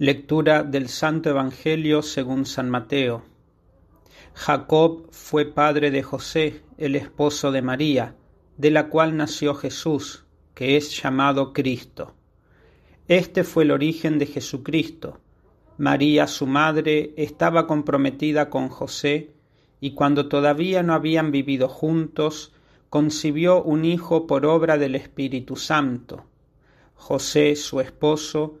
Lectura del Santo Evangelio según San Mateo. Jacob fue padre de José, el esposo de María, de la cual nació Jesús, que es llamado Cristo. Este fue el origen de Jesucristo. María, su madre, estaba comprometida con José, y cuando todavía no habían vivido juntos, concibió un hijo por obra del Espíritu Santo. José, su esposo,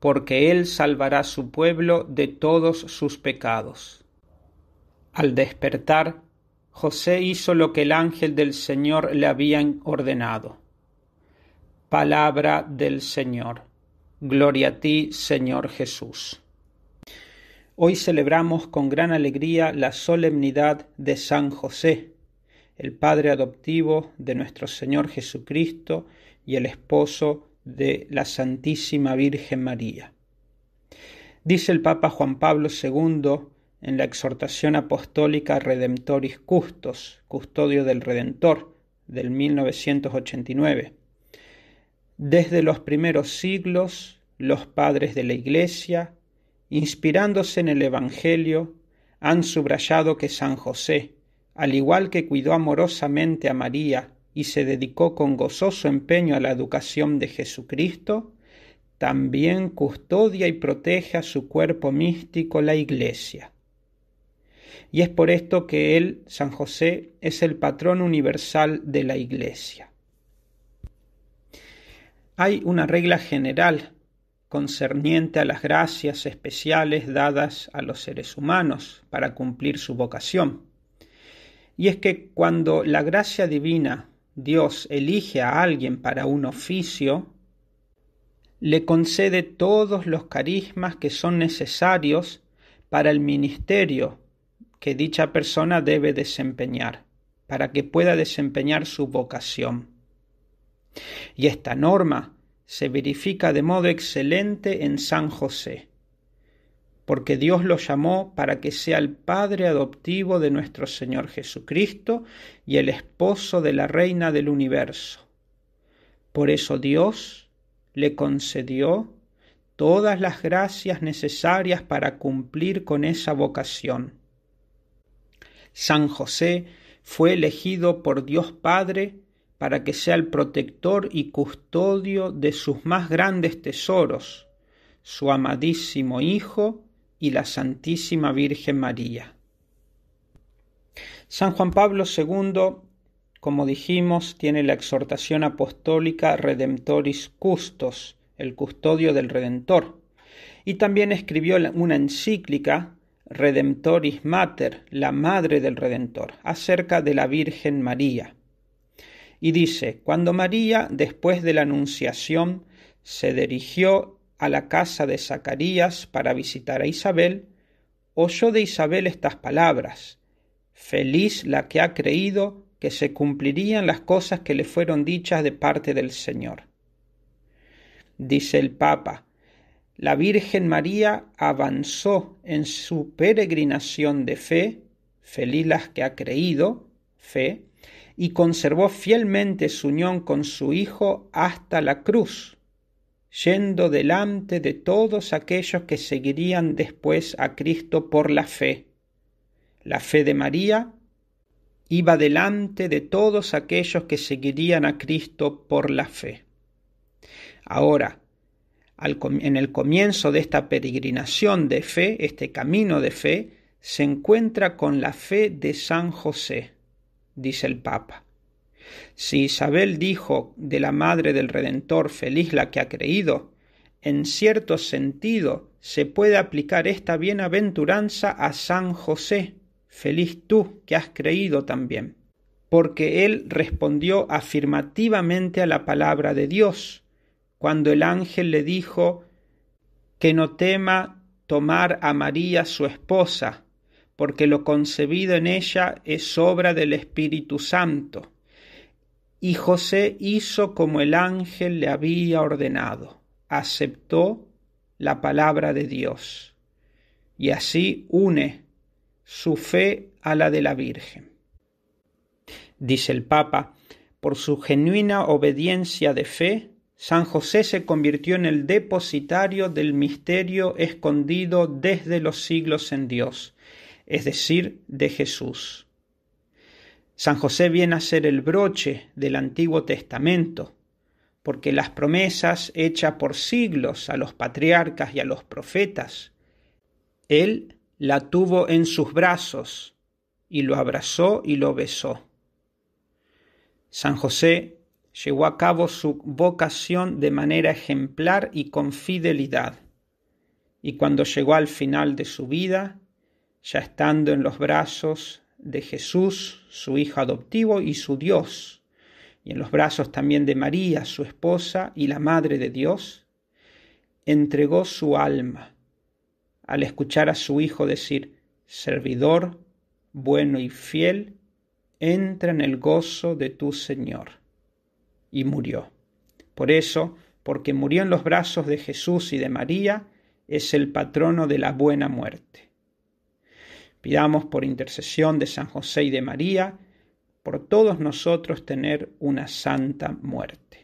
porque él salvará su pueblo de todos sus pecados. Al despertar, José hizo lo que el ángel del Señor le había ordenado. Palabra del Señor. Gloria a ti, Señor Jesús. Hoy celebramos con gran alegría la solemnidad de San José, el Padre adoptivo de nuestro Señor Jesucristo y el esposo de la Santísima Virgen María. Dice el Papa Juan Pablo II en la exhortación apostólica Redemptoris Custos, custodio del Redentor, del 1989. Desde los primeros siglos, los padres de la Iglesia, inspirándose en el Evangelio, han subrayado que San José, al igual que cuidó amorosamente a María y se dedicó con gozoso empeño a la educación de Jesucristo, también custodia y protege a su cuerpo místico la Iglesia. Y es por esto que él, San José, es el patrón universal de la Iglesia. Hay una regla general concerniente a las gracias especiales dadas a los seres humanos para cumplir su vocación. Y es que cuando la gracia divina Dios elige a alguien para un oficio, le concede todos los carismas que son necesarios para el ministerio que dicha persona debe desempeñar, para que pueda desempeñar su vocación. Y esta norma se verifica de modo excelente en San José porque Dios lo llamó para que sea el Padre adoptivo de nuestro Señor Jesucristo y el esposo de la Reina del universo. Por eso Dios le concedió todas las gracias necesarias para cumplir con esa vocación. San José fue elegido por Dios Padre para que sea el protector y custodio de sus más grandes tesoros, su amadísimo Hijo y la Santísima Virgen María. San Juan Pablo II, como dijimos, tiene la exhortación apostólica Redemptoris Custos, el custodio del Redentor, y también escribió una encíclica Redemptoris Mater, la Madre del Redentor, acerca de la Virgen María. Y dice, cuando María, después de la Anunciación, se dirigió a la casa de Zacarías para visitar a Isabel, oyó de Isabel estas palabras, Feliz la que ha creído que se cumplirían las cosas que le fueron dichas de parte del Señor. Dice el Papa, la Virgen María avanzó en su peregrinación de fe, feliz las que ha creído, fe, y conservó fielmente su unión con su Hijo hasta la cruz, yendo delante de todos aquellos que seguirían después a Cristo por la fe. La fe de María iba delante de todos aquellos que seguirían a Cristo por la fe. Ahora, en el comienzo de esta peregrinación de fe, este camino de fe, se encuentra con la fe de San José, dice el Papa. Si Isabel dijo de la Madre del Redentor feliz la que ha creído, en cierto sentido se puede aplicar esta bienaventuranza a San José, feliz tú que has creído también, porque él respondió afirmativamente a la palabra de Dios, cuando el ángel le dijo que no tema tomar a María su esposa, porque lo concebido en ella es obra del Espíritu Santo. Y José hizo como el ángel le había ordenado, aceptó la palabra de Dios, y así une su fe a la de la Virgen. Dice el Papa, por su genuina obediencia de fe, San José se convirtió en el depositario del misterio escondido desde los siglos en Dios, es decir, de Jesús. San José viene a ser el broche del Antiguo Testamento, porque las promesas hechas por siglos a los patriarcas y a los profetas, él la tuvo en sus brazos y lo abrazó y lo besó. San José llevó a cabo su vocación de manera ejemplar y con fidelidad. Y cuando llegó al final de su vida, ya estando en los brazos de Jesús, su Hijo adoptivo y su Dios, y en los brazos también de María, su esposa y la Madre de Dios, entregó su alma al escuchar a su Hijo decir, servidor, bueno y fiel, entra en el gozo de tu Señor y murió. Por eso, porque murió en los brazos de Jesús y de María, es el patrono de la buena muerte. Pidamos por intercesión de San José y de María, por todos nosotros tener una santa muerte.